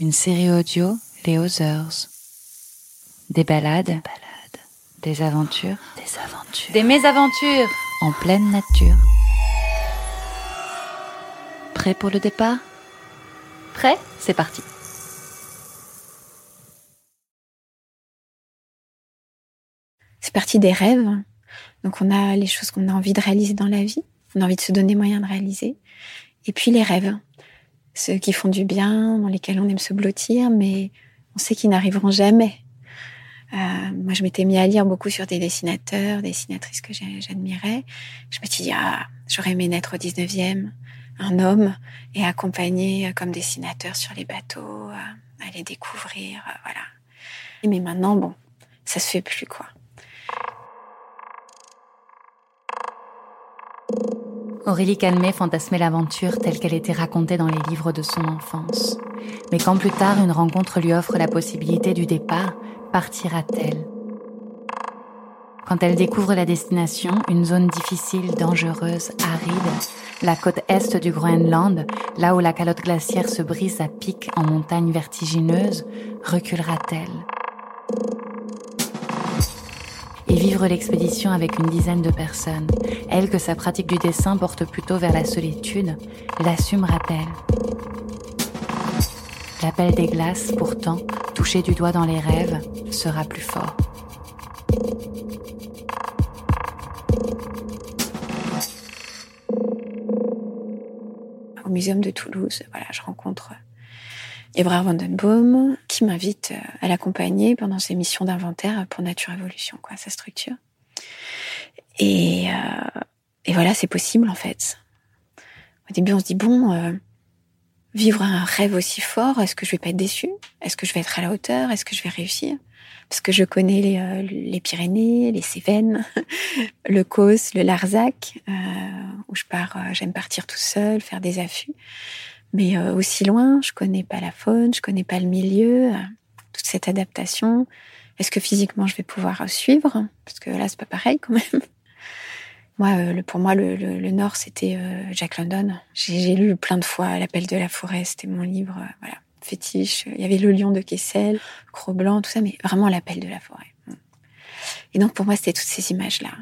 une série audio Les Others. Des balades, des, balades, des aventures, des aventures, des mésaventures en pleine nature. Prêt pour le départ? Prêt? C'est parti. C'est parti des rêves. Donc on a les choses qu'on a envie de réaliser dans la vie, on a envie de se donner moyen de réaliser. Et puis les rêves, ceux qui font du bien, dans lesquels on aime se blottir, mais on sait qu'ils n'arriveront jamais. Euh, moi, je m'étais mis à lire beaucoup sur des dessinateurs, des dessinatrices que j'admirais. Je me suis dit, ah, j'aurais aimé naître au 19e, un homme, et accompagner comme dessinateur sur les bateaux, euh, aller découvrir, euh, voilà. Mais maintenant, bon, ça se fait plus, quoi. Aurélie Calmet fantasmait l'aventure telle qu'elle était racontée dans les livres de son enfance. Mais quand plus tard une rencontre lui offre la possibilité du départ, partira-t-elle? Quand elle découvre la destination, une zone difficile, dangereuse, aride, la côte est du Groenland, là où la calotte glaciaire se brise à pic en montagne vertigineuse, reculera-t-elle? Et vivre l'expédition avec une dizaine de personnes, elle que sa pratique du dessin porte plutôt vers la solitude, l'assumera-t-elle? L'appel des glaces, pourtant, touché du doigt dans les rêves, sera plus fort. Au Muséum de Toulouse, voilà, je rencontre Ebrard Vandenboom, qui m'invite euh, à l'accompagner pendant ses missions d'inventaire pour Nature Évolution, quoi, sa structure. Et, euh, et voilà, c'est possible en fait. Au début, on se dit bon, euh, vivre un rêve aussi fort, est-ce que je vais pas être déçue? Est-ce que je vais être à la hauteur? Est-ce que je vais réussir? Parce que je connais les, les Pyrénées, les Cévennes, le Causse, le Larzac, où je pars. J'aime partir tout seul, faire des affûts. Mais euh, aussi loin, je connais pas la faune, je connais pas le milieu, euh, toute cette adaptation. Est-ce que physiquement je vais pouvoir euh, suivre? Parce que là, c'est pas pareil quand même. Moi, pour moi, le, Nord, c'était Jack London. J'ai lu plein de fois L'appel de la forêt, c'était mon livre, voilà, fétiche. Il y avait le lion de Kessel, Cro-Blanc, tout ça, mais vraiment L'appel de la forêt. Et donc pour moi, c'était toutes ces images-là.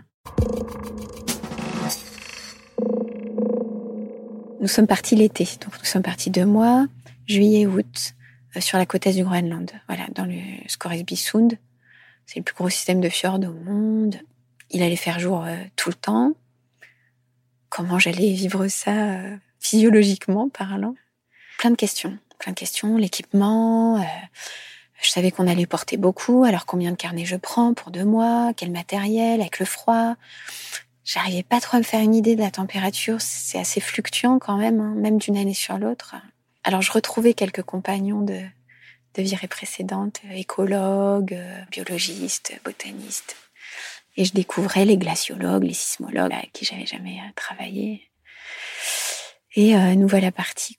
Nous sommes partis l'été, donc nous sommes partis deux mois, juillet, août, euh, sur la côte est du Groenland, voilà, dans le Scoresby-Sund. C'est le plus gros système de fjord au monde. Il allait faire jour euh, tout le temps. Comment j'allais vivre ça euh, physiologiquement parlant? Plein de questions, plein de questions. L'équipement. je savais qu'on allait porter beaucoup. Alors combien de carnets je prends pour deux mois? Quel matériel? Avec le froid? J'arrivais pas trop à me faire une idée de la température. C'est assez fluctuant quand même, hein, même d'une année sur l'autre. Alors je retrouvais quelques compagnons de, de virée précédente, écologues, biologistes, botanistes. Et je découvrais les glaciologues, les sismologues avec qui j'avais jamais euh, travaillé. Et euh, nous voilà partis.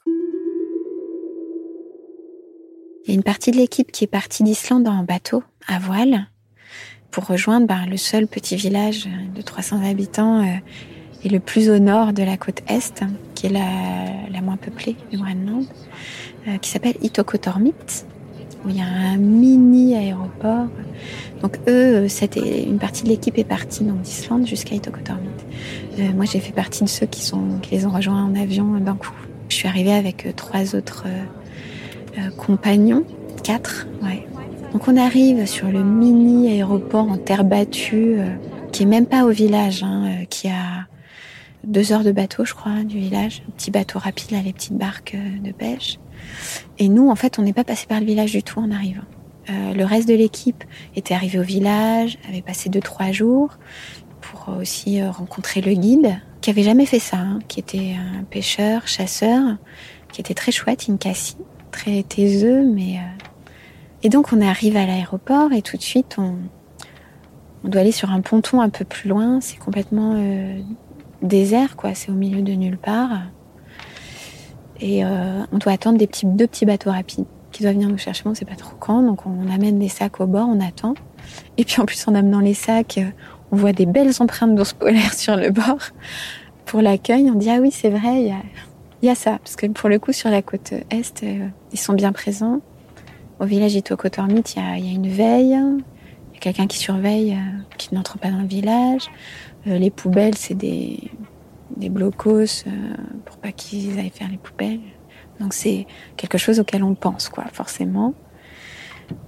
Il y a une partie de l'équipe qui est partie d'Islande en bateau, à voile pour rejoindre ben, le seul petit village de 300 habitants euh, et le plus au nord de la côte est, qui est la, la moins peuplée du Groenland, euh, qui s'appelle Itokotormit, où il y a un mini aéroport. Donc eux, c'était une partie de l'équipe est partie d'Islande jusqu'à Itokotormit. Euh, moi, j'ai fait partie de ceux qui sont qui les ont rejoints en avion d'un coup. Je suis arrivée avec trois autres compagnons, quatre, ouais, donc on arrive sur le mini aéroport en terre battue, euh, qui est même pas au village, hein, euh, qui a deux heures de bateau, je crois, du village. Petit bateau rapide, là, les petites barques euh, de pêche. Et nous, en fait, on n'est pas passé par le village du tout en arrivant. le reste de l'équipe était arrivé au village, avait passé deux trois jours pour aussi rencontrer le guide, qui avait jamais fait ça, hein, qui était un pêcheur, chasseur, qui était très chouette, Inkasi, très taiseux, mais et donc on arrive à l'aéroport et tout de suite on doit aller sur un ponton un peu plus loin. C'est complètement désert, quoi. C'est au milieu de nulle part. Et on doit attendre des petits, deux petits bateaux rapides qui doivent venir nous chercher. On sait pas trop quand, donc on amène des sacs au bord, on attend. Et puis en plus, en amenant les sacs, on voit des belles empreintes d'ours polaires sur le bord. Pour l'accueil, on dit ah oui, c'est vrai, il y a, ça. Parce que pour le coup, sur la côte est, euh, ils sont bien présents. Au village Itokotormit, il y a, une veille. Il y a quelqu'un qui surveille, euh, qui n'entre pas dans le village. Euh, les poubelles, c'est des, des blocos pour pas qu'ils aillent faire les poubelles. Donc c'est quelque chose auquel on pense, quoi, forcément.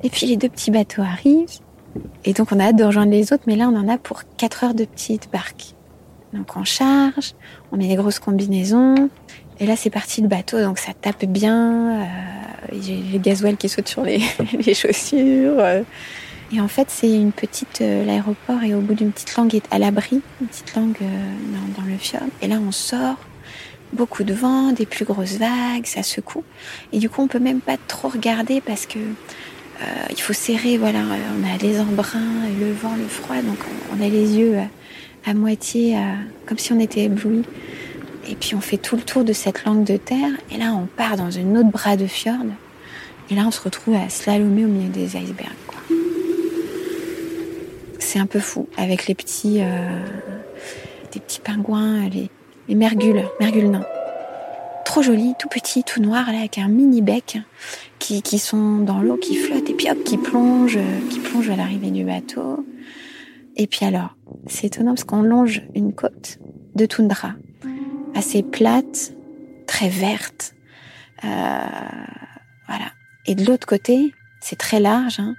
Et puis les deux petits bateaux arrivent. Et donc on a hâte de rejoindre les autres, mais là on en a pour 4 heures de petite barque. Donc on charge, on met les grosses combinaisons, et là c'est parti le bateau, donc ça tape bien, euh, j'ai les gasoil qui sautent sur les, chaussures. Euh. Et en fait c'est une petite, euh, l'aéroport est au bout d'une petite langue à l'abri, une petite langue dans, dans le fjord. Et là on sort, beaucoup de vent, des plus grosses vagues, ça secoue. Et du coup on peut même pas trop regarder parce que euh, il faut serrer, voilà, on a les embruns, le vent, le froid, donc on, a les yeux à, moitié, comme si on était ébloui. Et puis on fait tout le tour de cette langue de terre, et là on part dans une autre bras de fjord, et là on se retrouve à slalomer au milieu des icebergs. C'est un peu fou, avec les petits, euh, des petits pingouins, les, les mergules, mergules nains trop jolis, tout petits, tout noirs, avec un mini bec, qui, qui sont dans l'eau, qui flottent, et puis hop, qui plongent, qui plongent à l'arrivée du bateau. Et puis alors, c'est étonnant parce qu'on longe une côte de toundra, assez plate, très verte. Euh, voilà. Et de l'autre côté, c'est très large, hein,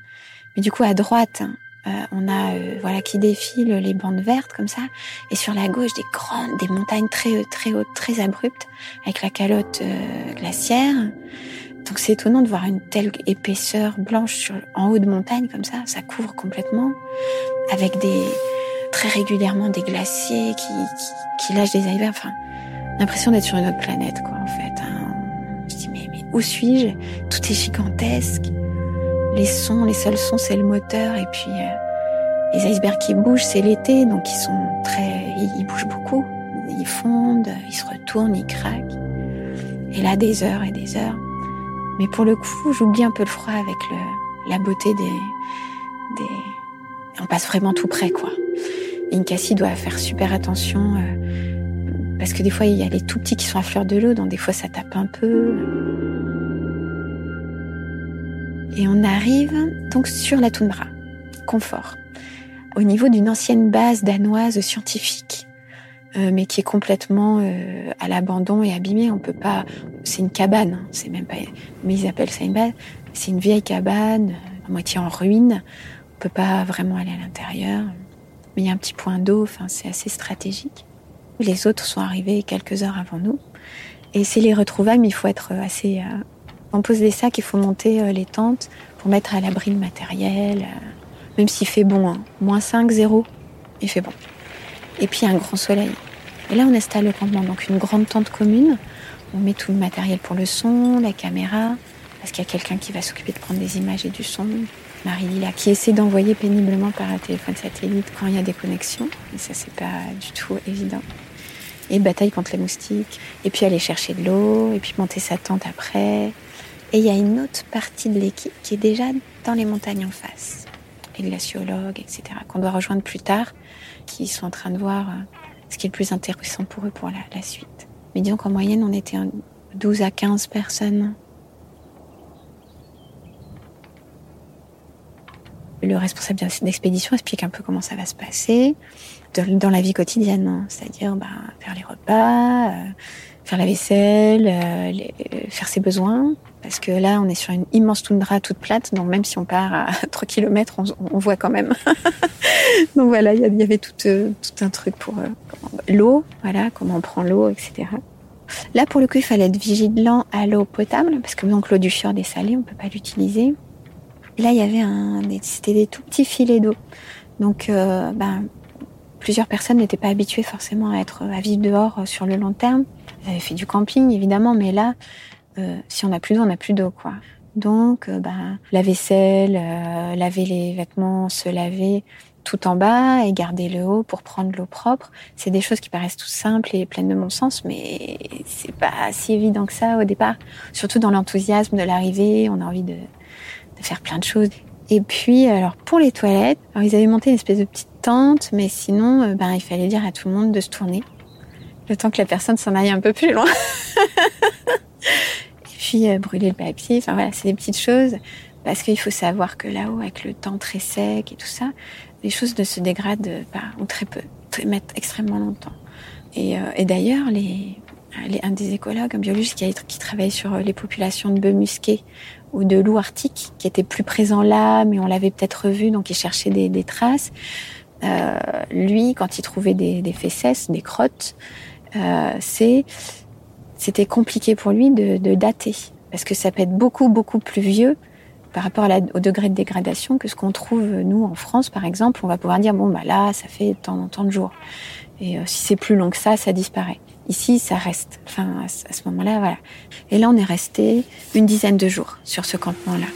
mais du coup à droite, euh, on a euh, voilà qui défilent les bandes vertes comme ça, et sur la gauche des grandes, des montagnes très très hautes, très abruptes, avec la calotte euh, glaciaire. Donc c'est étonnant de voir une telle épaisseur blanche sur, en haut de montagne comme ça, ça couvre complètement, avec des très régulièrement des glaciers qui, qui, lâchent des icebergs. Enfin, l'impression d'être sur une autre planète quoi en fait. Hein. Je dis mais, mais où suis-je? Tout est gigantesque les sons, les seuls sons, c'est le moteur. Et puis, euh, les icebergs qui bougent, c'est l'été, donc ils sont très, ils, bougent beaucoup. Ils fondent, ils se retournent, ils craquent. Et là, des heures et des heures. Mais pour le coup, j'oublie un peu le froid avec le, la beauté des, des, on passe vraiment tout près, quoi. une Cassie doit faire super attention, euh, parce que des fois, il y a les tout petits qui sont à fleur de l'eau, donc des fois, ça tape un peu. Et on arrive donc sur la toundra, confort, au niveau d'une ancienne base danoise scientifique, euh, mais qui est complètement euh, à l'abandon et abîmée. On peut pas. C'est une cabane, hein, c'est même pas. Mais ils appellent ça une base. C'est une vieille cabane, à moitié en ruine. On peut pas vraiment aller à l'intérieur. Mais il y a un petit point d'eau. Enfin, c'est assez stratégique. Les autres sont arrivés quelques heures avant nous. Et c'est les retrouvailles, mais il faut être assez euh, on pose des sacs, il faut monter euh, les tentes pour mettre à l'abri le matériel, euh, même s'il fait bon, hein. moins 5, 0, il fait bon. Et puis un grand soleil. Et là, on installe le campement, donc une grande tente commune. On met tout le matériel pour le son, la caméra, parce qu'il y a quelqu'un qui va s'occuper de prendre des images et du son. Marie-Lila, qui essaie d'envoyer péniblement par un téléphone satellite quand il y a des connexions. Et ça, c'est pas du tout évident. Et bataille contre les moustiques. Et puis aller chercher de l'eau, et puis monter sa tente après. Et il y a une autre partie de l'équipe qui est déjà dans les montagnes en face, les glaciologues, etc., qu'on doit rejoindre plus tard, qui sont en train de voir euh, ce qui est le plus intéressant pour eux pour la, suite. Mais disons qu'en moyenne, on était 12 à 15 personnes. Le responsable d'expédition explique un peu comment ça va se passer dans la vie quotidienne, hein. c'est-à-dire bah, faire les repas, euh, faire la vaisselle, euh, faire ses besoins, parce que là, on est sur une immense toundra toute plate, donc même si on part à 3 km, on, voit quand même. donc voilà, il y, avait euh, tout, un truc pour euh, l'eau, voilà, comment on prend l'eau, etc. Là, pour le coup, il fallait être vigilant à l'eau potable, parce que donc l'eau du fjord est salée, on peut pas l'utiliser. Là, il y avait un, c'était des tout petits filets d'eau. Donc, euh, ben, plusieurs personnes n'étaient pas habituées forcément à être à vivre dehors sur le long terme. J'avais fait du camping, évidemment, mais là, si on n'a plus d'eau, on n'a plus d'eau, quoi. Donc, ben, la vaisselle, laver les vêtements, se laver, tout en bas et garder le haut pour prendre l'eau propre. C'est des choses qui paraissent tout simples et pleines de bon sens, mais c'est pas si évident que ça au départ. Surtout dans l'enthousiasme de l'arrivée, on a envie de, de, faire plein de choses. Et puis, alors pour les toilettes, alors ils avaient monté une espèce de petite tente, mais sinon, euh, ben il fallait dire à tout le monde de se tourner, le temps que la personne s'en aille un peu plus loin. et puis euh, brûler le papier. Enfin voilà, c'est des petites choses parce qu'il faut savoir que là-haut, avec le temps très sec et tout ça, les choses ne se dégradent pas, ou très peu, mettent extrêmement longtemps. Et, euh, d'ailleurs, les, un des écologues, un biologiste qui, qui travaille sur les populations de bœufs musqués ou de loups arctiques, qui étaient plus présents là, mais on l'avait peut-être revu, donc il cherchait des, traces. Euh, lui, quand il trouvait des, des fesses, des crottes, euh, c'était compliqué pour lui de, de dater, parce que ça peut être beaucoup, beaucoup plus vieux par rapport au degré de dégradation que ce qu'on trouve, nous, en France, par exemple, on va pouvoir dire, bon, bah là, ça fait tant, tant de jours. Et euh, si c'est plus long que ça, ça disparaît. Ici, ça reste. Enfin, à ce moment-là, voilà. Et là, on est resté une dizaine de jours sur ce campement-là.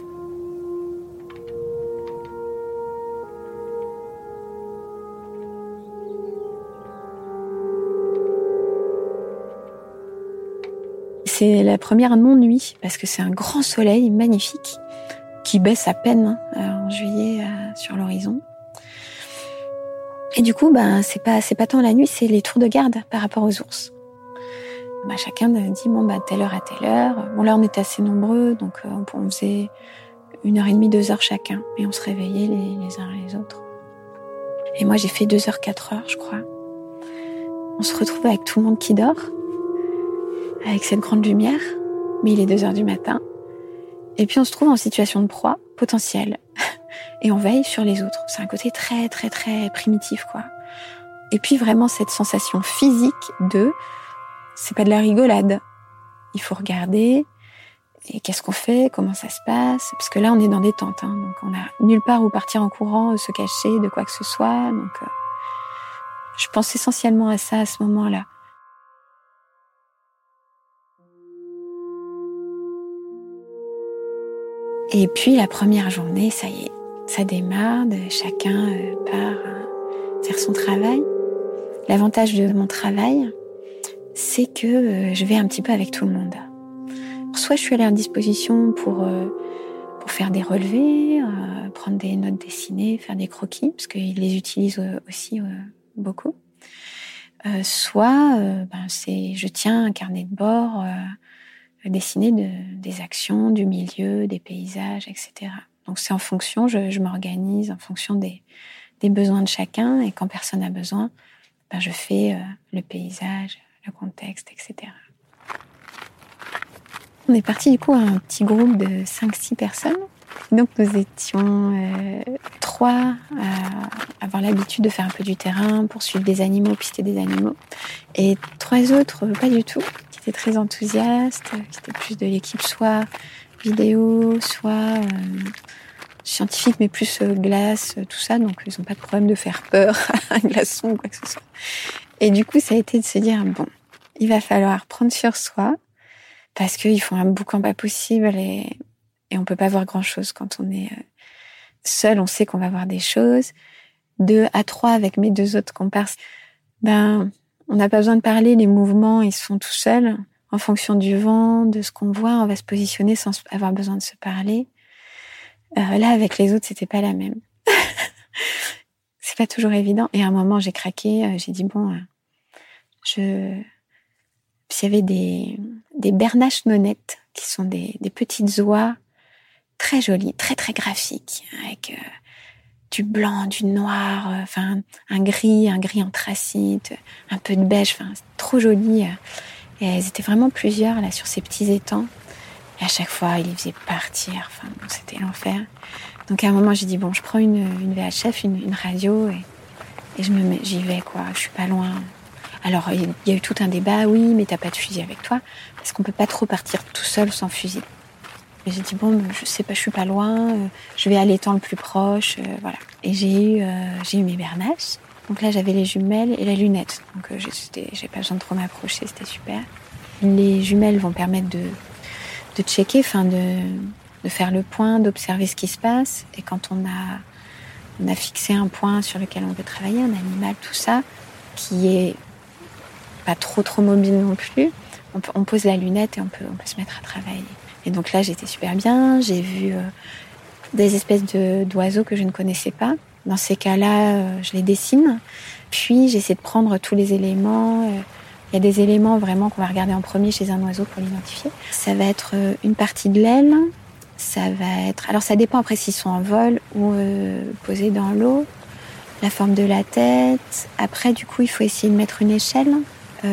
C'est la première non-nuit parce que c'est un grand soleil magnifique qui baisse à peine hein, en juillet euh, sur l'horizon. Et du coup, ben, c'est pas, c'est pas tant la nuit, c'est les tours de garde par rapport aux ours. Ben, chacun dit, bon, bah, telle heure à telle heure. Bon, là, on était assez nombreux, donc euh, on faisait une heure et demie, deux heures chacun. Et on se réveillait les, les uns les autres. Et moi, j'ai fait deux heures, quatre heures, je crois. On se retrouve avec tout le monde qui dort, avec cette grande lumière, mais il est deux heures du matin. Et puis on se trouve en situation de proie potentielle. Et on veille sur les autres. C'est un côté très, très, très primitif, quoi. Et puis vraiment cette sensation physique de, c'est pas de la rigolade. Il faut regarder, et qu'est-ce qu'on fait, comment ça se passe, parce que là on est dans des tentes, hein, donc on a nulle part où partir en courant, se cacher de quoi que ce soit. Donc, euh, je pense essentiellement à ça à ce moment-là. Et puis la première journée, ça y est, ça démarre, chacun euh, part euh, faire son travail. L'avantage de mon travail, c'est que euh, je vais un petit peu avec tout le monde. Soit je suis à leur disposition pour, pour faire des relevés, prendre des notes dessinées, faire des croquis, parce qu'ils les utilisent aussi beaucoup. soit ben, c'est je tiens un carnet de bord dessiner de, des actions, du milieu, des paysages, etc. Donc c'est en fonction, je, je m'organise en fonction des, des, besoins de chacun et quand personne n'a besoin, ben je fais euh, le paysage, contexte, etc. On est parti du coup à un petit groupe de 5-6 personnes. Donc nous étions euh, trois à avoir l'habitude de faire un peu du terrain, pour suivre des animaux, pister des animaux. Et trois autres, pas du tout, qui étaient très enthousiastes, qui étaient plus de l'équipe soit vidéo, soit euh, scientifique, mais plus euh, glace, tout ça. Donc, ils n'ont pas de problème de faire peur à un glaçon ou quoi que ce soit. Et du coup, ça a été de se dire, bon, il va falloir prendre sur soi parce qu'ils font un boucan pas possible et, et on peut pas voir grand chose quand on est euh, seul. On sait qu'on va voir des choses. Deux à trois avec mes deux autres comparses, ben, on n'a pas besoin de parler, les mouvements, ils sont tout seuls. En fonction du vent, de ce qu'on voit, on va se positionner sans avoir besoin de se parler. Euh, là, avec les autres, c'était pas la même. c'est pas toujours évident. Et à un moment, j'ai craqué. Euh, j'ai dit bon, je. Puis il y avait des bernaches nonnettes qui sont des, petites oies très jolies, très très graphiques, avec du blanc, du noir, euh, enfin un gris, un gris anthracite, un peu de beige, enfin trop joli. Et elles étaient vraiment plusieurs là sur ces petits étangs. Et à chaque fois, il les faisait partir. Enfin, c'était l'enfer. Donc à un moment, j'ai dit bon, je prends une, VHF, une, radio et, et je me j'y vais quoi. Je suis pas loin. Alors il y a eu tout un débat. Oui, mais t'as pas de fusil avec toi parce qu'on peut pas trop partir tout seul sans fusil? Et j'ai dit bon, je sais pas, je suis pas loin, euh, je vais à l'étang le plus proche, euh, voilà. Et j'ai eu, euh, j'ai eu mes bernaches. Donc là, j'avais les jumelles et la lunette. Donc j'ai pas besoin de trop m'approcher, c'était super. Les jumelles vont permettre de checker, enfin de, de faire le point, d'observer ce qui se passe. Et quand on a, on a fixé un point sur lequel on veut travailler, un animal, tout ça, qui est pas trop trop mobile non plus, on, pose la lunette et on peut, on peut se mettre à travailler. Et donc là, j'étais super bien. J'ai vu euh, des espèces d'oiseaux que je ne connaissais pas. Dans ces cas-là, euh, je les dessine. Puis j'essaie de prendre tous les éléments. Euh, il y a des éléments vraiment qu'on va regarder en premier chez un oiseau pour l'identifier. Ça va être une partie de l'aile. Ça va être. Alors ça dépend après s'ils sont en vol ou posés dans l'eau. La forme de la tête. Après, du coup, il faut essayer de mettre une échelle.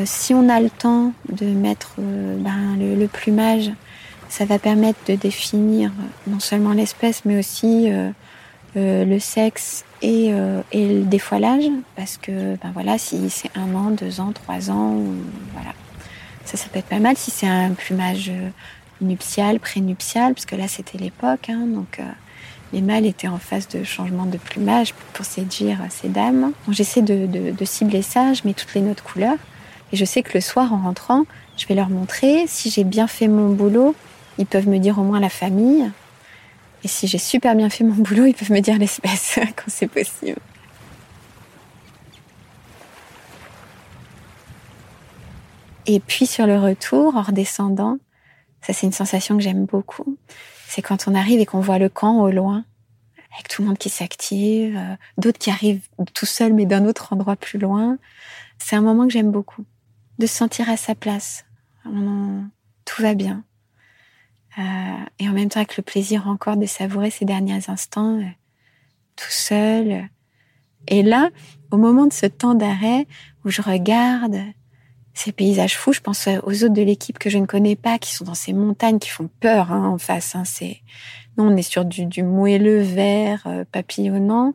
Si on a le temps de mettre ben, le, plumage, ça va permettre de définir non seulement l'espèce, mais aussi euh, euh, le sexe et, euh, et, le défoilage, parce que ben voilà, si c'est un an, deux ans, trois ans, voilà, ça, ça peut être pas mal. Si c'est un plumage nuptial, prénuptial, parce que là c'était l'époque, hein, donc les mâles étaient en phase de changement de plumage pour séduire ces dames. J'essaie de, de, de, cibler ça, je mets toutes les notes couleurs, et je sais que le soir en rentrant, je vais leur montrer si j'ai bien fait mon boulot ils peuvent me dire au moins la famille. Et si j'ai super bien fait mon boulot, ils peuvent me dire l'espèce quand c'est possible. Et puis sur le retour, en redescendant, ça c'est une sensation que j'aime beaucoup. C'est quand on arrive et qu'on voit le camp au loin, avec tout le monde qui s'active, euh, d'autres qui arrivent tout seuls mais d'un autre endroit plus loin. C'est un moment que j'aime beaucoup, de se sentir à sa place. Tout va bien. Euh, et en même temps avec le plaisir encore de savourer ces derniers instants euh, tout seul. Et là, au moment de ce temps d'arrêt où je regarde ces paysages fous, je pense aux autres de l'équipe que je ne connais pas, qui sont dans ces montagnes qui font peur hein, en face. Hein, non, on est sur du, du moelleux vert euh, papillonnant.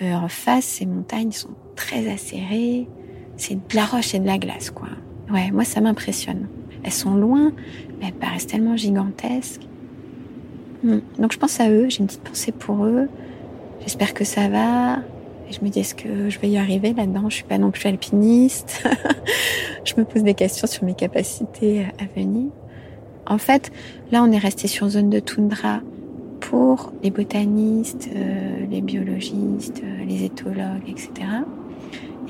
En face, ces montagnes sont très acérées. C'est de la roche et de la glace, quoi. Ouais, moi ça m'impressionne. Elles sont loin, mais elles paraissent tellement gigantesques. Hmm. Donc je pense à eux, j'ai une petite pensée pour eux. J'espère que ça va. Et je me dis, est-ce que je vais y arriver là-dedans? Je suis pas non plus alpiniste. je me pose des questions sur mes capacités à venir. En fait, là, on est resté sur zone de toundra pour les botanistes, euh, les biologistes, euh, les éthologues, etc.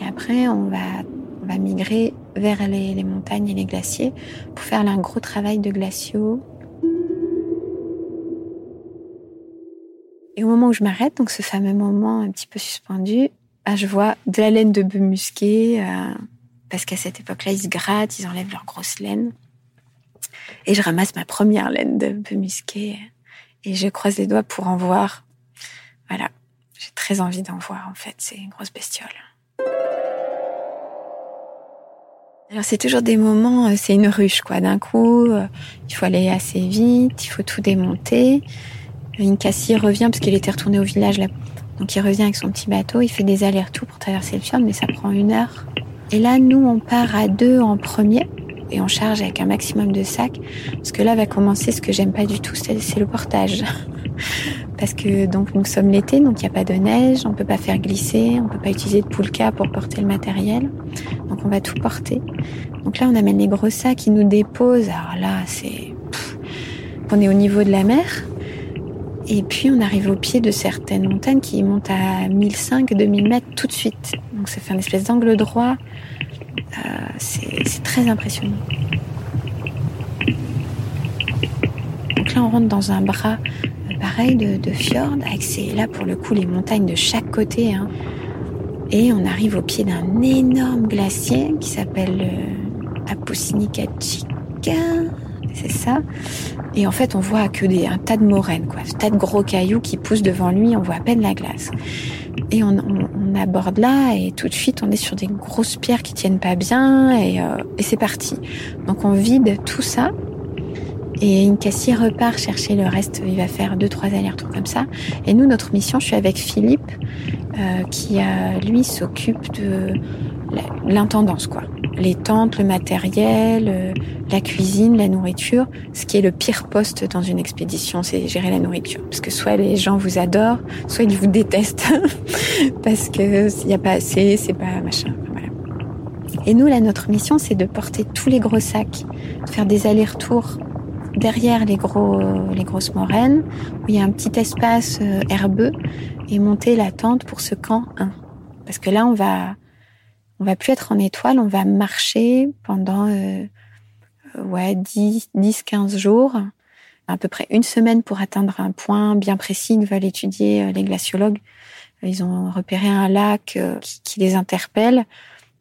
Et après, on va on va migrer vers les, montagnes et les glaciers pour faire un gros travail de glaciaux. Et au moment où je m'arrête, donc ce fameux moment un petit peu suspendu, ah, je vois de la laine de bœuf musqué, euh, parce qu'à cette époque-là, ils se grattent, ils enlèvent leur grosse laine. Et je ramasse ma première laine de bœuf musqué et je croise les doigts pour en voir. Voilà, j'ai très envie d'en voir en fait, c'est une grosse bestiole. Alors c'est toujours des moments, euh, c'est une ruche quoi. D'un coup, euh, il faut aller assez vite, il faut tout démonter. Incassi revient parce qu'il était retourné au village là. Donc il revient avec son petit bateau, il fait des allers-retours pour traverser le fjord, mais ça prend une heure. Et là, nous, on part à deux en premier et on charge avec un maximum de sacs parce que là va commencer ce que j'aime pas du tout, c'est le portage. Parce que donc nous sommes l'été, donc il n'y a pas de neige, on peut pas faire glisser, on peut pas utiliser de poulka pour porter le matériel, donc on va tout porter. Donc là on amène les gros sacs qui nous déposent. Alors là c'est, on est au niveau de la mer. Et puis on arrive au pied de certaines montagnes qui montent à 1500-2000 mètres tout de suite. Donc ça fait un espèce d'angle droit. Euh, c'est très impressionnant. Donc là on rentre dans un bras pareil de, fjord, avec là pour le coup les montagnes de chaque côté. Hein. Et on arrive au pied d'un énorme glacier qui s'appelle euh, Apusinikachika, c'est ça. Et en fait, on voit que des, un tas de moraines, quoi, un tas de gros cailloux qui poussent devant lui. On voit à peine la glace. Et on, aborde là, et tout de suite, on est sur des grosses pierres qui tiennent pas bien, et, euh, et c'est parti. Donc on vide tout ça. Et Incassi repart chercher le reste. Il va faire deux, trois allers-retours comme ça. Et nous, notre mission, je suis avec Philippe, euh, qui a, lui s'occupe de l'intendance, quoi. Les tentes, le matériel, euh, la cuisine, la nourriture. Ce qui est le pire poste dans une expédition, c'est gérer la nourriture. Parce que soit les gens vous adorent, soit ils vous détestent. parce que il n'y a pas assez, c'est pas machin. Et nous, là, notre mission, c'est de porter tous les gros sacs, de faire des allers-retours derrière les, gros, les grosses moraines, où il y a un petit espace euh, herbeux, et monter la tente pour ce camp 1. Parce que là, on va, on va plus être en étoile, on va marcher pendant euh, ouais, 10, 10, 15 jours, à peu près une semaine pour atteindre un point bien précis que veulent étudier euh, les glaciologues. Ils ont repéré un lac qui, qui les interpelle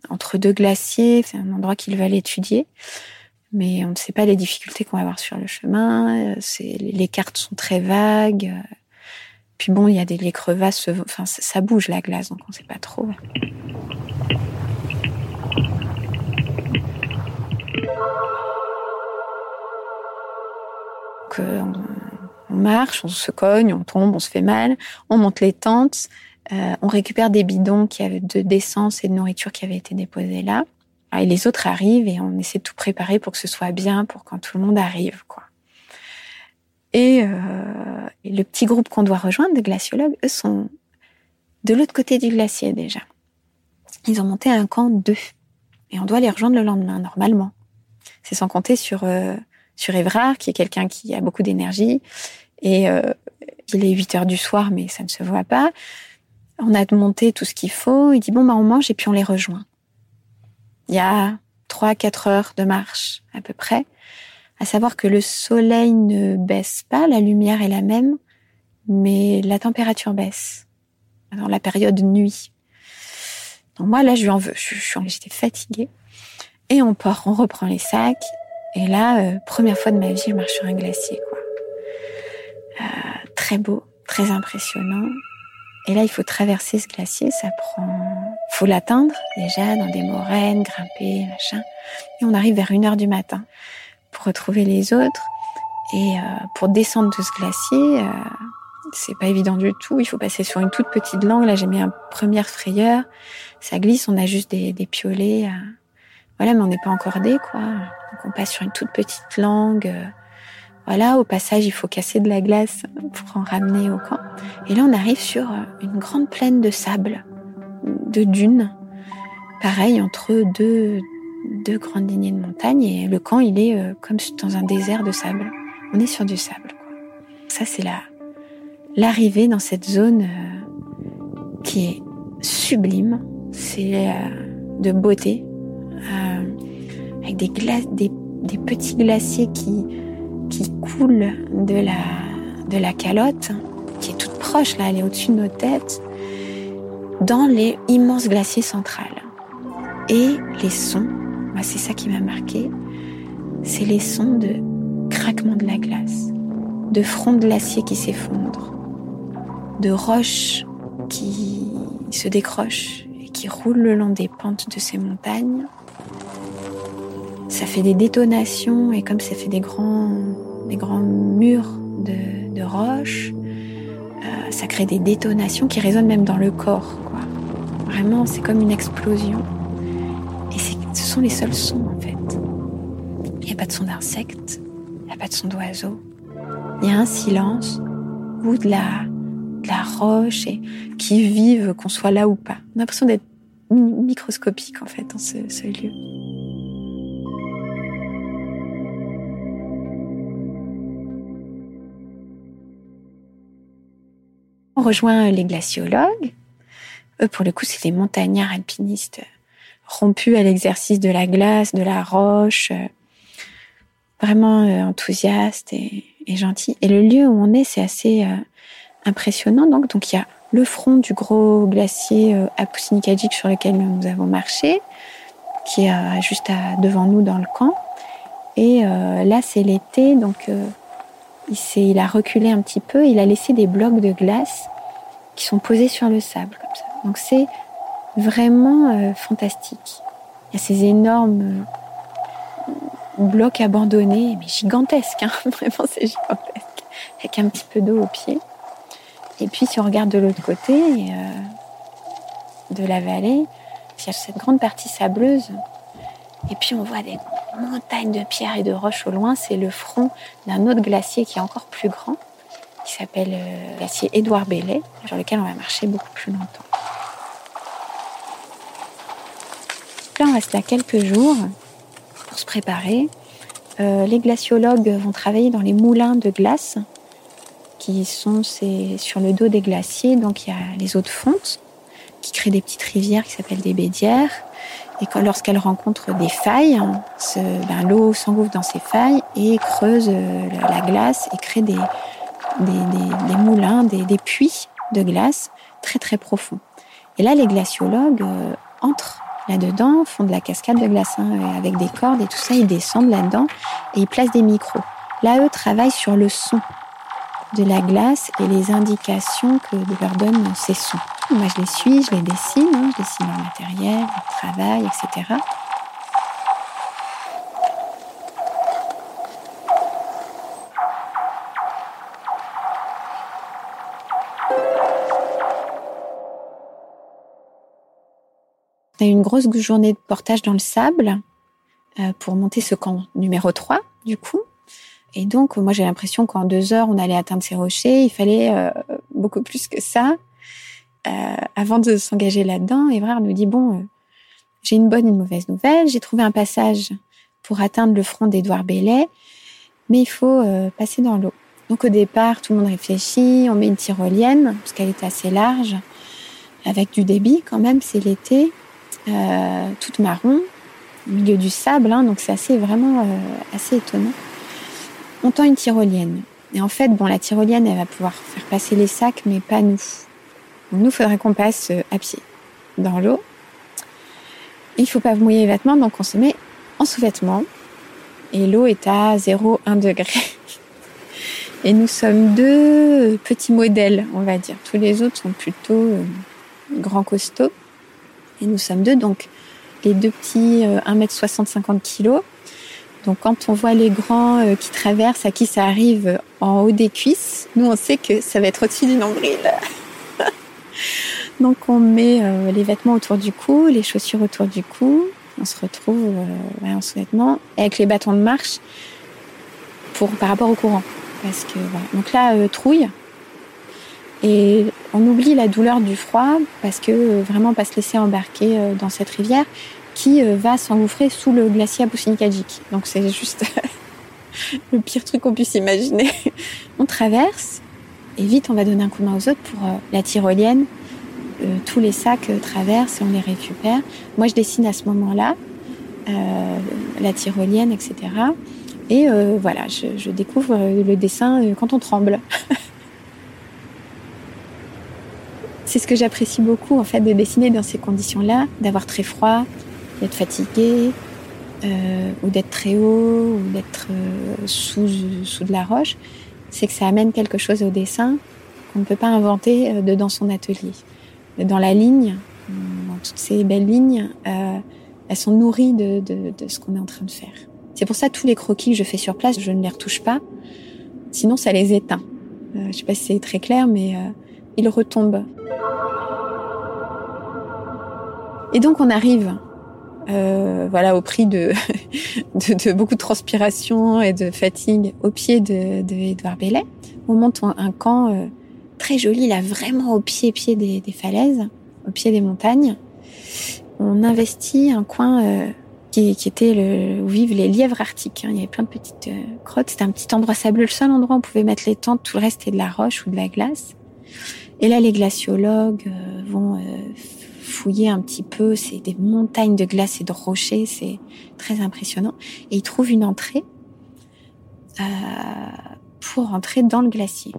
entre deux glaciers, c'est un endroit qu'ils veulent étudier mais on ne sait pas les difficultés qu'on va avoir sur le chemin. C'est, les cartes sont très vagues. Puis bon, il y a des les crevasses, enfin ça bouge la glace, donc on ne sait pas trop. on, marche, on se cogne, on tombe, on se fait mal, on monte les tentes, euh, on récupère des bidons qui avaient de d'essence et de nourriture qui avaient été déposés là. Ah, et les autres arrivent et on essaie de tout préparer pour que ce soit bien, pour quand tout le monde arrive, quoi. Et, euh, le petit groupe qu'on doit rejoindre, des glaciologues, eux sont de l'autre côté du glacier déjà. Ils ont monté un camp d'eux. Et on doit les rejoindre le lendemain, normalement. C'est sans compter sur, euh, sur Évrard, qui est quelqu'un qui a beaucoup d'énergie. Et euh, il est 8 heures du soir, mais ça ne se voit pas. On a monté tout ce qu'il faut. Il dit, bon, bah, on mange et puis on les rejoint. Il y a 3-4 heures de marche à peu près, à savoir que le soleil ne baisse pas, la lumière est la même, mais la température baisse dans la période nuit. Donc moi là, je lui en veux, je, j'étais fatiguée. Et on part, on reprend les sacs. Et là, euh, première fois de ma vie, je marche sur un glacier, quoi. Euh, très beau, très impressionnant. Et là, il faut traverser ce glacier, ça prend... faut l'atteindre déjà dans des moraines, grimper, machin. Et on arrive vers une heure du matin pour retrouver les autres. Et euh, pour descendre de ce glacier, euh, c'est pas évident du tout. Il faut passer sur une toute petite langue. Là, j'ai mis un première frayeur. Ça glisse, on a juste des, des piolets. Euh, voilà, mais on n'est pas encordé, quoi. Donc on passe sur une toute petite langue. Euh, voilà, au passage, il faut casser de la glace pour en ramener au camp. Et là, on arrive sur une grande plaine de sable, de dunes. Pareil, entre deux, deux grandes lignées de montagnes. Et le camp, il est euh, comme dans un désert de sable. On est sur du sable. Ça, c'est la, l'arrivée dans cette zone euh, qui est sublime. C'est euh, de beauté, avec des, glaces, des, des petits glaciers qui, qui coule de la, de la calotte, qui est toute proche, là, elle est au-dessus de nos têtes, dans les immenses glaciers centrales. Et les sons, moi c'est ça qui m'a marqué, c'est les sons de craquement de la glace, de fronts de glacier qui s'effondrent, de roches qui se décrochent et qui roulent le long des pentes de ces montagnes, ça fait des détonations et comme ça fait des grands, des grands murs de, de roches, euh, ça crée des détonations qui résonnent même dans le corps. Quoi. Vraiment, c'est comme une explosion. Et ce sont les seuls sons en fait. Il n'y a pas de son d'insectes, il n'y a pas de son d'oiseaux. Il y a un silence ou de la, de la roche et qui vivent qu'on soit là ou pas. On a l'impression d'être microscopique en fait dans ce, ce lieu. On rejoint les glaciologues. Eux, pour le coup, c'est des montagnards alpinistes rompus à l'exercice de la glace, de la roche, vraiment euh, enthousiastes et, gentils. Et le lieu où on est, c'est assez euh, impressionnant. Donc, donc il y a le front du gros glacier euh, sur lequel nous avons marché, qui est juste devant nous dans le camp. Et là, c'est l'été, donc il, a reculé un petit peu, il a laissé des blocs de glace qui sont posés sur le sable comme ça. Donc c'est vraiment euh, fantastique. Il y a ces énormes euh, blocs abandonnés, mais gigantesques, hein vraiment c'est gigantesque, avec un petit peu d'eau au pied. Et puis si on regarde de l'autre côté euh, de la vallée, il y a cette grande partie sableuse. Et puis on voit des montagne de pierres et de roches au loin, c'est le front d'un autre glacier qui est encore plus grand, qui s'appelle le euh, glacier Édouard Bellet, sur lequel on va marcher beaucoup plus longtemps. Là, on reste là quelques jours pour se préparer. euh, les glaciologues vont travailler dans les moulins de glace qui sont sur le dos des glaciers. Donc il y a les eaux de fonte qui créent des petites rivières qui s'appellent des bédières. Et lorsqu'elles rencontrent des failles, ben, l'eau s'engouffre dans ces failles et creuse euh, la glace et crée des, des, moulins, des, puits de glace très très profonds. Et là, les glaciologues euh, entrent là-dedans, font de la cascade de glace hein, avec des cordes et tout ça, ils descendent là-dedans et ils placent des micros. Là, eux travaillent sur le son de la glace et les indications que leur donnent ces sons. Moi, je les suis, je les dessine, hein, je dessine leur matériel, leur travail, etc. On a eu une grosse journée de portage dans le sable euh, pour monter ce camp numéro 3, du coup. Et donc, moi, j'ai l'impression qu'en deux heures, on allait atteindre ces rochers. Il fallait euh, beaucoup plus que ça euh, avant de s'engager là-dedans. Et Evrard nous dit, bon, euh, j'ai une bonne et une mauvaise nouvelle. J'ai trouvé un passage pour atteindre le front d'Édouard Bellet, mais il faut passer dans l'eau. Donc, au départ, tout le monde réfléchit. On met une tyrolienne, parce qu'elle est assez large, avec du débit quand même, c'est l'été, toute marron, au milieu du sable. Hein, donc, c'est assez, vraiment assez étonnant on tend une tyrolienne. Et en fait, bon, la tyrolienne, elle va pouvoir faire passer les sacs, mais pas nous. Donc, nous, faudrait qu'on passe euh, à pied dans l'eau. Il faut pas mouiller les vêtements, donc on se met en sous-vêtements. Et l'eau est à 0,1 degré. Et nous sommes deux petits modèles, on va dire. Tous les autres sont plutôt euh, grands costauds. Et nous sommes deux, donc les deux petits 1m60, euh, 50 kg donc quand on voit les grands euh, qui traversent, à qui ça arrive en haut des cuisses, nous on sait que ça va être au-dessus du nombril. Donc on met euh, les vêtements autour du cou, les chaussures autour du cou. On se retrouve euh, en sous-vêtements avec les bâtons de marche pour par rapport au courant. Parce que Donc là, trouille. Et on oublie la douleur du froid parce que vraiment pas se laisser embarquer dans cette rivière qui euh, va s'engouffrer sous le glacier Apusinikadjik. Donc c'est juste le pire truc qu'on puisse imaginer. on traverse et vite on va donner un coup de main aux autres pour euh, la tyrolienne. Euh, tous les sacs traversent et on les récupère. Moi je dessine à ce moment-là la tyrolienne, etc. Et voilà, je, découvre le dessin quand on tremble. C'est ce que j'apprécie beaucoup en fait de dessiner dans ces conditions-là, d'avoir très froid, d'être fatigué, euh, ou d'être très haut, ou d'être euh, sous, sous de la roche, c'est que ça amène quelque chose au dessin qu'on ne peut pas inventer euh, dans son atelier. Dans la ligne, dans toutes ces belles lignes, elles sont nourries de, de, ce qu'on est en train de faire. C'est pour ça tous les croquis que je fais sur place, je ne les retouche pas, sinon ça les éteint. je ne sais pas si c'est très clair, mais ils retombent. Et donc on arrive euh, voilà, au prix de, de, de, beaucoup de transpiration et de fatigue au pied de, de Bellet. On monte un camp euh, très joli, là, vraiment au pied, pied des, des, falaises, au pied des montagnes. On investit un coin euh, qui, qui, était le, où vivent les lièvres arctiques. Hein. Il y avait plein de petites euh, crottes. C'était un petit endroit sableux, le seul endroit où on pouvait mettre les tentes. Tout le reste était de la roche ou de la glace. Et là, les glaciologues vont fouiller un petit peu, c'est des montagnes de glace et de rochers, c'est très impressionnant. Et ils trouvent une entrée euh, pour entrer dans le glacier.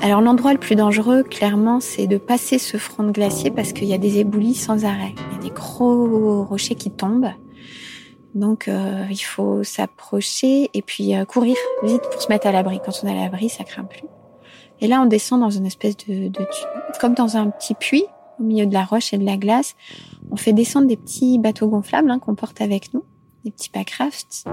Alors l'endroit le plus dangereux, clairement, c'est de passer ce front de glacier parce qu'il y a des éboulis sans arrêt. Il y a des gros rochers qui tombent. Donc euh, il faut s'approcher et puis euh, courir vite pour se mettre à l'abri. Quand on est à l'abri, ça craint plus. Et là, on descend dans une espèce de, de comme dans un petit puits au milieu de la roche et de la glace. On fait descendre des petits bateaux gonflables hein, qu'on porte avec nous, des petits packrafts,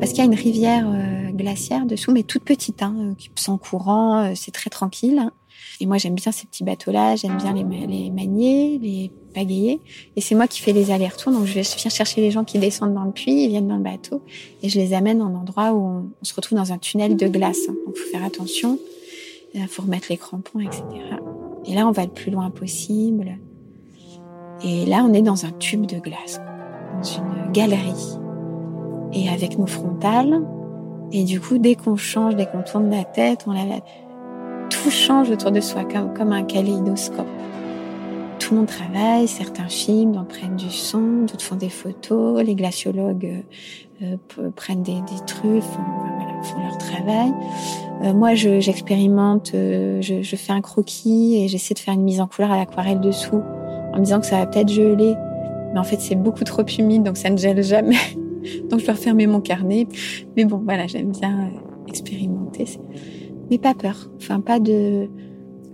parce qu'il y a une rivière euh, glaciaire dessous, mais toute petite, hein, sans courant, c'est très tranquille. Hein. Et moi, j'aime bien ces petits bateaux-là, j'aime bien les, les manier, les pagayer. Et c'est moi qui fais les allers-retours. Donc, je vais chercher les gens qui descendent dans le puits, ils viennent dans le bateau. Et je les amène en endroit où on, se retrouve dans un tunnel de glace. Donc, faut faire attention. Il faut remettre les crampons, etc. Et là, on va le plus loin possible. Et là, on est dans un tube de glace, dans une galerie. Et avec nos frontales. Et du coup, dès qu'on change, dès qu'on tourne la tête, on la... tout change autour de soi, comme, comme un kaléidoscope. Tout le monde travaille, certains filment, d'autres prennent du son, d'autres font des photos, les glaciologues euh, prennent des, des trucs, font, voilà, font leur travail. Euh, moi, j'expérimente, euh, je, je, fais un croquis et j'essaie de faire une mise en couleur à l'aquarelle dessous, en me disant que ça va peut-être geler. Mais en fait, c'est beaucoup trop humide, donc ça ne gèle jamais. donc je dois refermer mon carnet. Mais bon, voilà, j'aime bien euh, expérimenter. Mais pas peur. Enfin, pas de...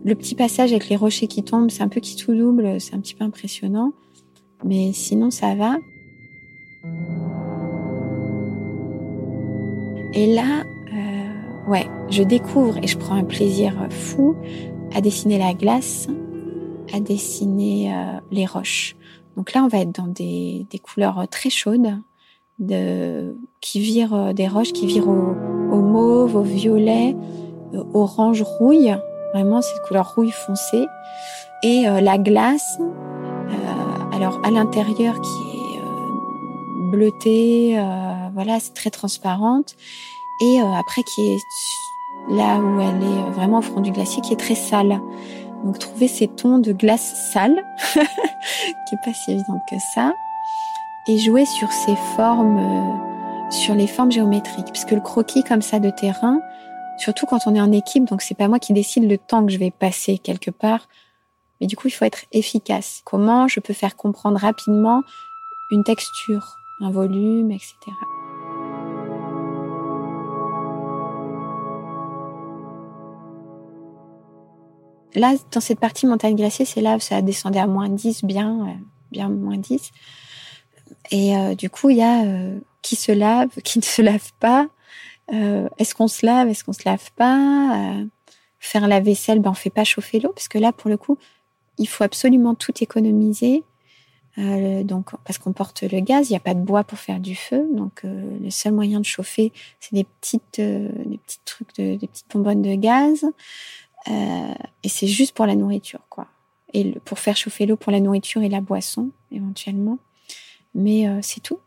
Le petit passage avec les rochers qui tombent, c'est un peu qui tout double, c'est un petit peu impressionnant. Mais sinon, ça va. Et là, Ouais, je découvre et je prends un plaisir fou à dessiner la glace, à dessiner euh, les roches. Donc là, on va être dans des, des couleurs très chaudes, de, qui virent euh, des roches qui virent au, au mauve, au violet, euh, orange, rouille. Vraiment, cette couleur rouille foncée. Et la glace, alors à l'intérieur qui est bleutée, voilà, c'est très transparente et euh, après qui est là où elle est vraiment au front du glacier, qui est très sale. Donc trouver ces tons de glace sale, qui est pas si évidente que ça, et jouer sur ces formes, euh, sur les formes géométriques, puisque le croquis comme ça de terrain, surtout quand on est en équipe, donc c'est pas moi qui décide le temps que je vais passer quelque part, mais du coup il faut être efficace. Comment je peux faire comprendre rapidement une texture, un volume, etc. Là, dans cette partie montagne glacée, c'est là où ça a descendu à moins 10, bien, euh, bien moins 10. Et euh, du coup, il y a euh, qui se lave, qui ne se lave pas. Est-ce qu'on se lave, est-ce qu'on se lave pas Faire la vaisselle, ben on fait pas chauffer l'eau parce que là, pour le coup, il faut absolument tout économiser. donc, parce qu'on porte le gaz, il n'y a pas de bois pour faire du feu. Donc, le seul moyen de chauffer, c'est des petites, des trucs, de, des petites bonbonnes de gaz. Euh, et c'est juste pour la nourriture, quoi. Et pour faire chauffer l'eau pour la nourriture et la boisson, éventuellement. Mais euh, c'est tout.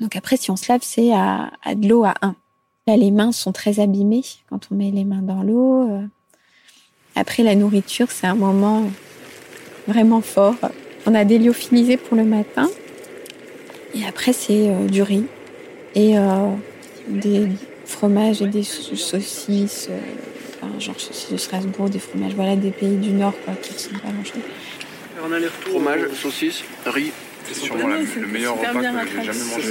Donc après, si on se lave, c'est à, de l'eau à 1. Là, les mains sont très abîmées quand on met les mains dans l'eau. Euh. Après, la nourriture, c'est un moment vraiment fort. On a des lyophilisés pour le matin. Et après, c'est du riz et des fromages et des saucisses genre saucisses de Strasbourg, des fromages, voilà, des pays du Nord, quoi, qui sont pas grand-chose. On a les Fromage, saucisses, riz. C'est sûrement la, le meilleur repas que j'ai jamais mangé.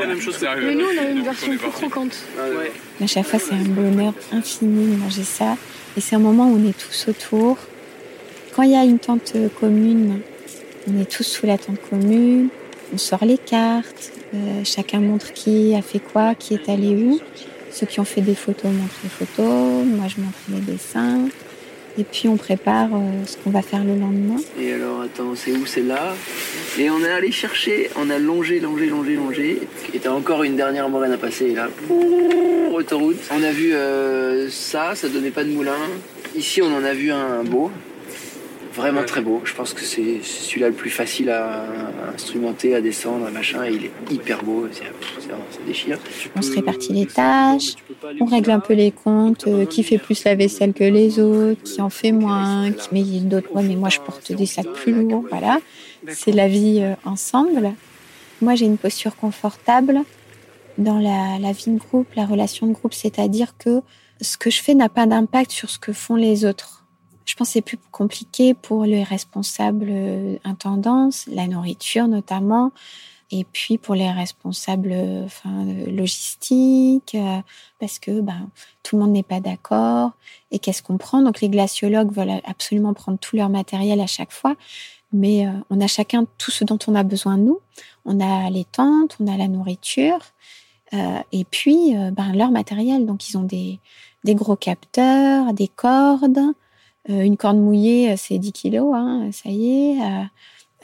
la même chose. Mais nous, on a une version plus croquante. À chaque fois, c'est un bonheur infini de manger ça. Et c'est un moment où on est tous autour. Quand il y a une tente commune, on est tous sous la tente commune. On sort les cartes. Euh, chacun montre qui a fait quoi, qui est allé où. Ceux qui ont fait des photos montrent les photos, moi je montre les dessins. Et puis on prépare euh, ce qu'on va faire le lendemain. Et alors attends, c'est où? C'est là? Et on est allé chercher, on a longé, longé, longé, longé. Et t'as encore une dernière moraine à passer là. Autoroute. On a vu euh, ça, ça donnait pas de moulin. Ici on en a vu un beau vraiment très beau. Je pense que c'est celui-là le plus facile à, instrumenter, à descendre, machin. Et il est hyper beau. Ça déchire. On se répartit les tâches, on règle un peu les comptes, euh, qui fait plus la vaisselle que les autres, qui en fait moins, qui met d'autres. Ouais, mais moi je porte des sacs plus lourds. Voilà. C'est la vie euh, ensemble. Moi j'ai une posture confortable dans la vie de groupe, la relation de groupe, c'est-à-dire que ce que je fais n'a pas d'impact sur ce que font les autres je pense que c'est plus compliqué pour les responsables euh, intendances, la nourriture notamment, et puis pour les responsables enfin, logistiques, euh, parce que ben, tout le monde n'est pas d'accord. Et qu'est-ce qu'on prend? Donc les glaciologues veulent absolument prendre tout leur matériel à chaque fois, mais euh, on a chacun tout ce dont on a besoin nous. On a les tentes, on a la nourriture, et puis ben, leur matériel. Donc ils ont des, des gros capteurs, des cordes, euh, une corde mouillée, euh, c'est 10 kilos, hein, ça y est.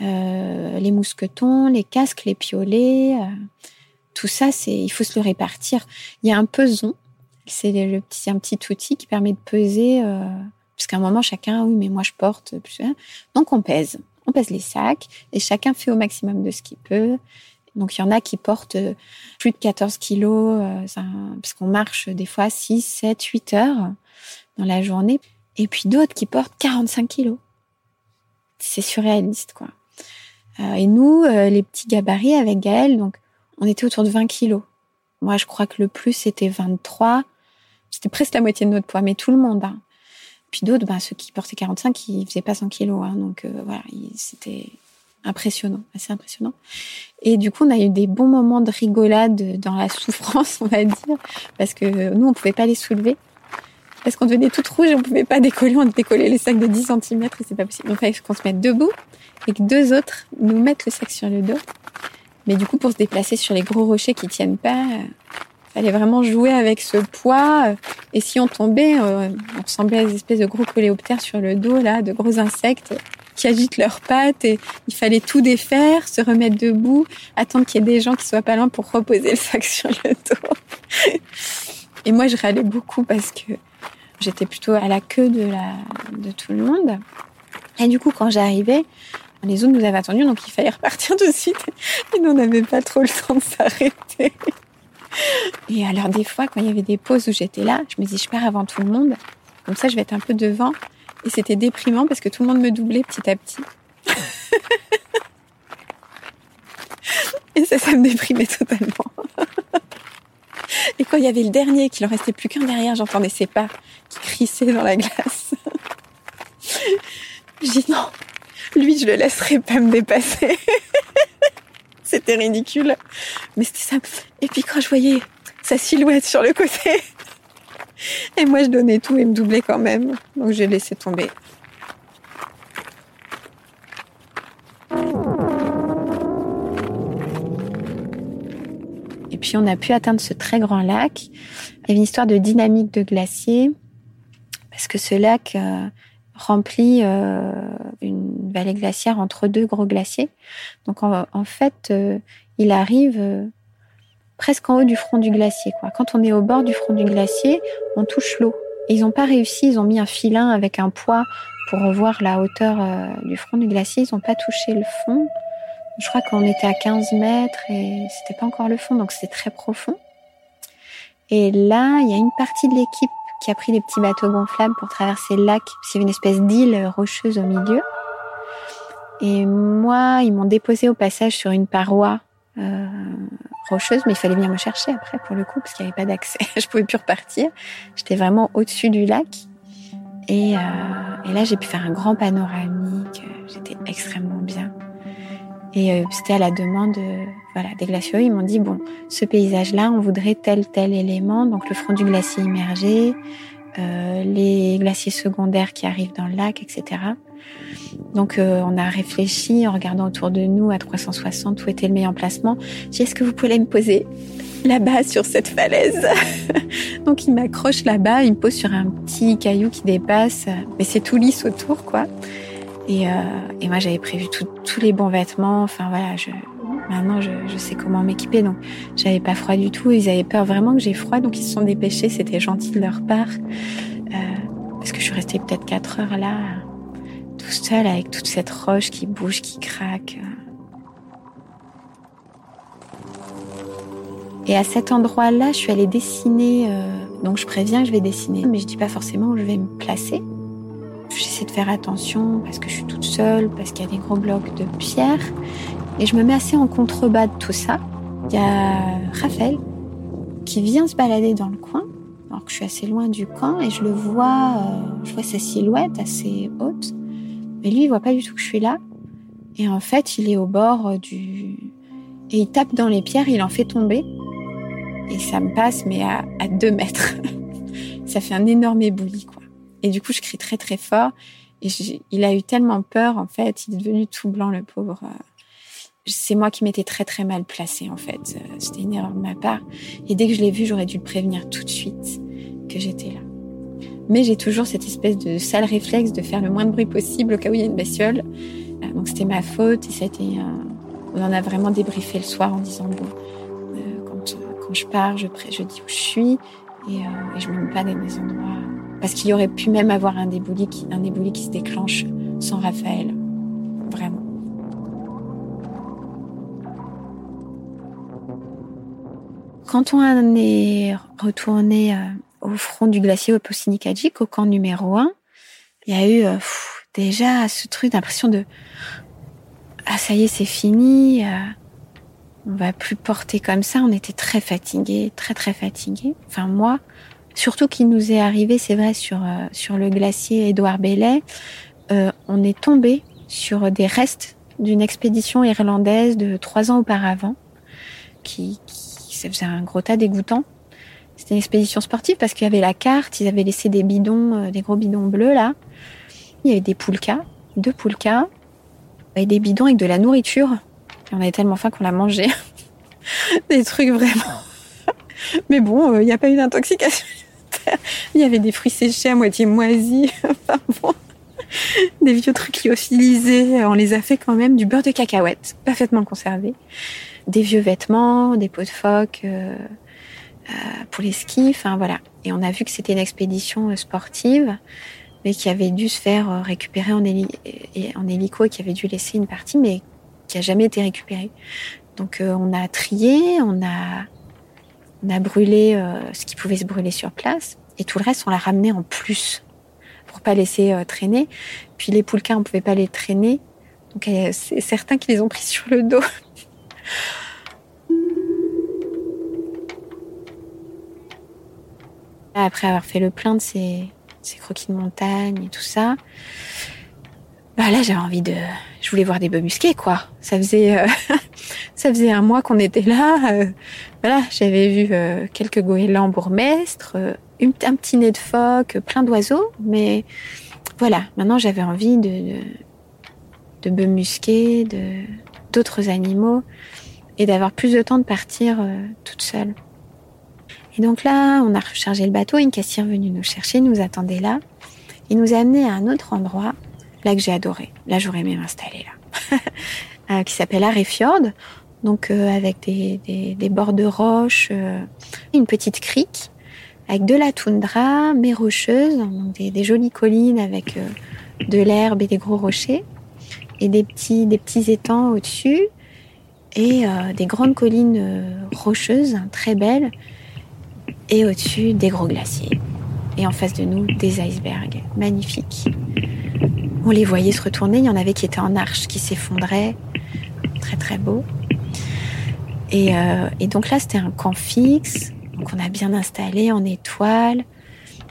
Euh, les mousquetons, les casques, les piolets, tout ça, c'est il faut se le répartir. Il y a un peson, c'est le petit un petit outil qui permet de peser Parce qu'à un moment, chacun, oui, mais moi, je porte plus. Donc, on pèse. On pèse les sacs et chacun fait au maximum de ce qu'il peut. Donc, il y en a qui portent plus de 14 kilos, euh, parce qu'on marche des fois 6, 7, 8 heures dans la journée. Et puis d'autres qui portent 45 kilos. C'est surréaliste, quoi. Euh, et nous, euh, les petits gabarits avec Gaël, donc, on était autour de 20 kilos. Moi, je crois que le plus, c'était 23. C'était presque la moitié de notre poids, mais tout le monde. Hein. Puis d'autres, ben, ceux qui portaient 45, ils faisaient pas 100 kilos. Hein, donc voilà, c'était impressionnant, assez impressionnant. Et du coup, on a eu des bons moments de rigolade dans la souffrance, on va dire, parce que nous, on pouvait pas les soulever. Parce qu'on devenait toute rouge, on pouvait pas décoller, on décollait les sacs de 10 cm et c'est pas possible. Donc, il fallait qu'on se mette debout et que deux autres nous mettent le sac sur le dos. Mais du coup, pour se déplacer sur les gros rochers qui tiennent pas, il fallait vraiment jouer avec ce poids. Et si on tombait, euh, on ressemblait à des espèces de gros coléoptères sur le dos, là, de gros insectes qui agitent leurs pattes et il fallait tout défaire, se remettre debout, attendre qu'il y ait des gens qui soient pas loin pour reposer le sac sur le dos. Et moi, je râlais beaucoup parce que j'étais plutôt à la queue de tout le monde. Et du coup, quand j'arrivais, les autres nous avaient attendus, donc il fallait repartir de suite. Et nous, on n'avait pas trop le temps de s'arrêter. Et alors, des fois, quand il y avait des pauses où j'étais là, je me dis, je pars avant tout le monde. Comme ça, je vais être un peu devant. Et c'était déprimant parce que tout le monde me doublait petit à petit. Et ça, ça me déprimait totalement. Et quand il y avait le dernier, qu'il en restait plus qu'un derrière, j'entendais ses pas qui crissaient dans la glace. Je dis non, lui, je le laisserai pas me dépasser. c'était ridicule. Mais c'était ça. Et puis quand je voyais sa silhouette sur le côté, et moi, je donnais tout et me doublais quand même. Donc, j'ai laissé tomber. Puis, on a pu atteindre ce très grand lac. Il y avait une histoire de dynamique de glacier. Parce que ce lac euh, remplit euh, une vallée glaciaire entre deux gros glaciers. Donc, en, fait, euh, il arrive presque en haut du front du glacier. Quand on est au bord du front du glacier, on touche l'eau. ils n'ont pas réussi, ils ont mis un filin avec un poids pour revoir la hauteur du front du glacier. Ils n'ont pas touché le fond. Je crois qu'on était à 15 mètres et c'était pas encore le fond, donc c'était très profond. Et là, il y a une partie de l'équipe qui a pris les petits bateaux gonflables pour traverser le lac, avait une espèce d'île rocheuse au milieu. Et moi, ils m'ont déposé au passage sur une paroi euh, rocheuse, mais il fallait venir me chercher après pour le coup parce qu'il n'y avait pas d'accès. je pouvais plus repartir. J'étais vraiment au-dessus du lac. Et, euh, et là, j'ai pu faire un grand panoramique. J'étais extrêmement bien. Et euh, c'était à la demande voilà, des glaciaux. Ils m'ont dit, bon, ce paysage-là, on voudrait tel, tel élément. Donc le front du glacier immergé, euh, les glaciers secondaires qui arrivent dans le lac, etc. Donc euh, on a réfléchi en regardant autour de nous à 360 où était le meilleur emplacement. J'ai dit est-ce que vous pouvez me poser là-bas sur cette falaise Donc il m'accroche là-bas, il me pose sur un petit caillou qui dépasse, mais c'est tout lisse autour quoi. Et, euh, et moi j'avais prévu tous les bons vêtements. Enfin voilà, maintenant je, sais comment m'équiper, donc j'avais pas froid du tout. Ils avaient peur vraiment que j'ai froid, donc ils se sont dépêchés. C'était gentil de leur part euh, parce que je suis restée peut-être quatre heures là tout seul avec toute cette roche qui bouge, qui craque. Et à cet endroit-là, je suis allée dessiner. Euh, donc je préviens je vais dessiner, mais je dis pas forcément où je vais me placer. J'essaie de faire attention parce que je suis toute seule, parce qu'il y a des gros blocs de pierre. Et je me mets assez en contrebas de tout ça. Il y a Raphaël qui vient se balader dans le coin, alors que je suis assez loin du camp, et je le vois, euh, je vois sa silhouette assez haute. Mais lui, il voit pas du tout que je suis là. Et en fait, il est au bord euh, du... Et il tape dans les pierres, il en fait tomber. Et ça me passe, mais à, à deux mètres. ça fait un énorme éboulis, quoi. Et du coup, je crie très très fort. Et il a eu tellement peur, en fait. Il est devenu tout blanc, le pauvre. C'est moi qui m'étais très très mal placée, en fait. C'était une erreur de ma part. Et dès que je l'ai vu, j'aurais dû le prévenir tout de suite que j'étais là. Mais j'ai toujours cette espèce de sale réflexe de faire le moins de bruit possible au cas où il y a une bestiole. Euh, donc c'était ma faute et ça a été, on en a vraiment débriefé le soir en disant bon, euh, quand, quand, je pars, je, je, dis où je suis et, euh, je me mets pas dans des endroits Parce qu'il aurait pu même avoir un débouli qui, un éboulis qui se déclenche sans Raphaël. Vraiment. Quand on est retourné euh, au front du glacier Oposinikajik, au camp numéro 1, il y a eu euh, déjà ce truc d'impression de ah ça y est c'est fini, euh, on va plus porter comme ça. On était très fatigués, très très fatigués. Enfin moi, surtout qu'il nous est arrivé, c'est vrai sur euh, sur le glacier Édouard Bellet, on est tombé sur des restes d'une expédition irlandaise de trois ans auparavant, qui, qui ça faisait un gros tas dégoûtant. C'était une expédition sportive parce qu'il y avait la carte, ils avaient laissé des bidons, des gros bidons bleus là. Il y avait des poulkas, deux poulkas, et des bidons avec de la nourriture. On avait tellement faim qu'on l'a mangé. des trucs vraiment. Mais bon, euh, il n'y a pas eu d'intoxication. Il y avait des fruits séchés à moitié moisis. Des vieux trucs lyophilisés. On les a fait quand même. Du beurre de cacahuète, parfaitement conservé. Des vieux vêtements, des pots de phoque euh, euh, pour les skis. Enfin voilà. Et on a vu que c'était une expédition sportive mais qui avait dû se faire euh, récupérer en, en hélico et qui avait dû laisser une partie, mais qui a jamais été récupérée. Donc euh, on a trié, on a, on a brûlé euh, ce qui pouvait se brûler sur place, et tout le reste on l'a ramené en plus pour pas laisser traîner. Puis les poulkas on pouvait pas les traîner, donc c'est certains qui les ont pris sur le dos. Après avoir fait le plein de ces ces croquis de montagne et tout ça. Bah là, j'avais envie de, je voulais voir des bœufs musqués, quoi. Ça faisait, euh, ça faisait un mois qu'on était là. Euh, voilà, j'avais vu euh, quelques goélands bourgmestres, un petit nez de phoque, plein d'oiseaux, mais voilà. Maintenant, j'avais envie de, de, musqués, d'autres animaux, et d'avoir plus de temps de partir toute seule. Et donc là, on a rechargé le bateau, une caissière venue nous chercher, nous attendait là. Il nous a amené à un autre endroit, là que j'ai adoré. Là, j'aurais aimé m'installer là. Euh, qui s'appelle Arefjord. Donc euh, avec des, des, bords de roches, euh, une petite crique avec de la toundra, mais rocheuse, donc des, jolies collines avec de l'herbe et des gros rochers, et des petits, des petits étangs au-dessus, et des grandes collines rocheuses, très belles, et au-dessus des gros glaciers. Et en face de nous, des icebergs magnifiques. On les voyait se retourner, il y en avait qui étaient en arche, qui s'effondraient. Très très beau. Et, euh, donc là, c'était un camp fixe. Donc on a bien installé en étoile,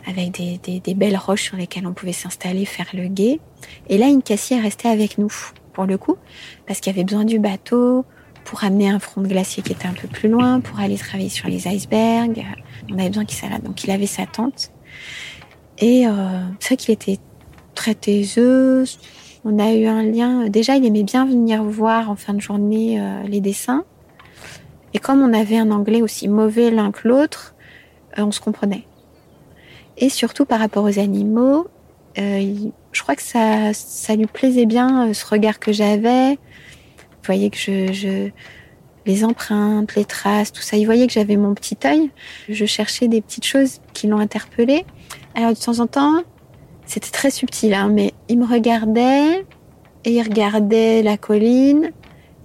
avec des, belles roches sur lesquelles on pouvait s'installer, faire le guet. Et là, une cassière restait avec nous, pour le coup, parce qu'il y avait besoin du bateau, pour amener un front de glacier qui était un peu plus loin, pour aller travailler sur les icebergs. On avait besoin qu'il là. Donc il avait sa tente. Et euh, c'est vrai qu'il était très taiseux. On a eu un lien. Déjà, il aimait bien venir voir en fin de journée euh, les dessins. Et comme on avait un anglais aussi mauvais l'un que l'autre, euh, on se comprenait. Et surtout par rapport aux animaux, euh, je crois que ça, ça lui plaisait bien ce regard que j'avais. Vous voyez que je, je, les empreintes, les traces, tout ça. Il voyait que j'avais mon petit œil. Je cherchais des petites choses qui l'ont interpellé. Alors de temps en temps, c'était très subtil, hein, mais il me regardait et il regardait la colline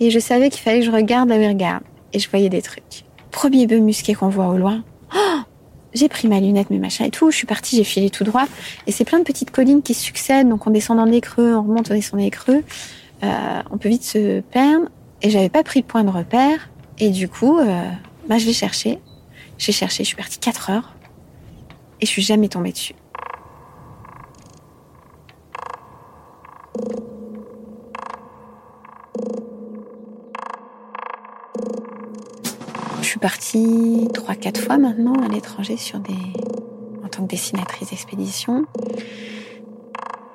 et je savais qu'il fallait que je regarde là où il regarde. Et je voyais des trucs. Premier bœuf musqué qu'on voit au loin. Oh j'ai pris ma lunette, mes machins et tout. Je suis partie, j'ai filé tout droit. Et c'est plein de petites collines qui succèdent. Donc on descend dans des creux, on remonte, on descend dans des creux. Euh, on peut vite se perdre. Et j'avais pas pris de point de repère. Et du coup, euh, bah, je l'ai cherché. J'ai cherché, je suis partie 4 heures. Et je suis jamais tombée dessus. Partie 3-4 fois maintenant à l'étranger en tant que dessinatrice d'expédition.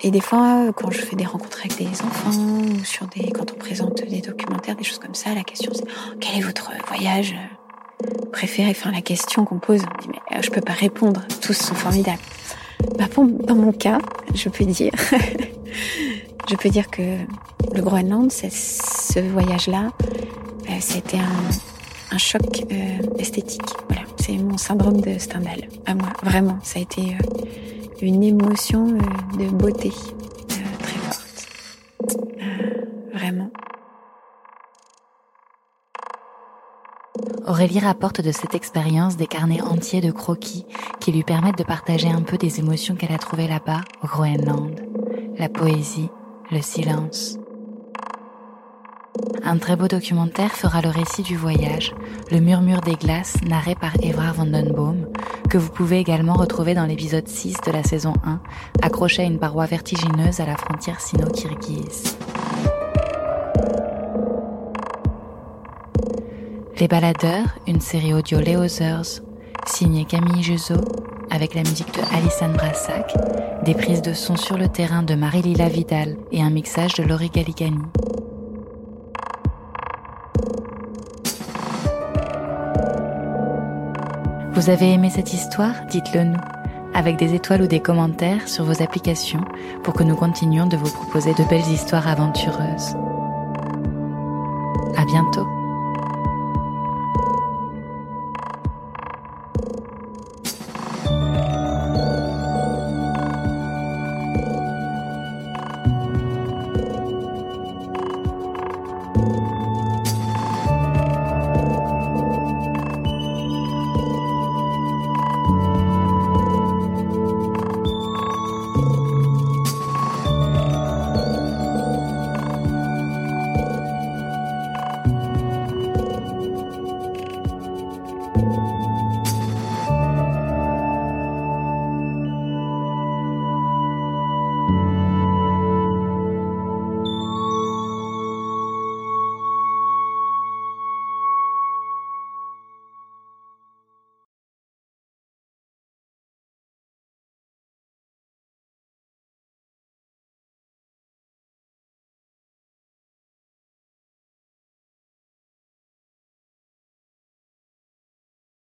Et des fois, quand je fais des rencontres avec des enfants ou sur des, quand on présente des documentaires, des choses comme ça, la question c'est oh, quel est votre voyage préféré? Enfin, la question qu'on pose, on dit mais euh, je peux pas répondre, tous sont formidables. Bah, dans mon cas, je peux dire, je peux dire que le Groenland, ce voyage-là, euh, c'était un, un choc euh, esthétique. Voilà, c'est mon syndrome de Stendhal à moi. Vraiment, ça a été une émotion de beauté très forte. vraiment. Aurélie rapporte de cette expérience des carnets entiers de croquis qui lui permettent de partager un peu des émotions qu'elle a trouvées là-bas, au Groenland. La poésie, le silence. Un très beau documentaire fera le récit du voyage, Le murmure des glaces, narré par Evrard Vandenboom, que vous pouvez également retrouver dans l'épisode 6 de la saison 1, accroché à une paroi vertigineuse à la frontière sino-kirghize. Les Baladeurs, une série audio Léo Zers, signée Camille Jusot, avec la musique de Alison Brassac, des prises de son sur le terrain de Marie-Lila Vidal et un mixage de Laurie Galigani. Vous avez aimé cette histoire? Dites-le nous, avec des étoiles ou des commentaires sur vos applications pour que nous continuions de vous proposer de belles histoires aventureuses. À bientôt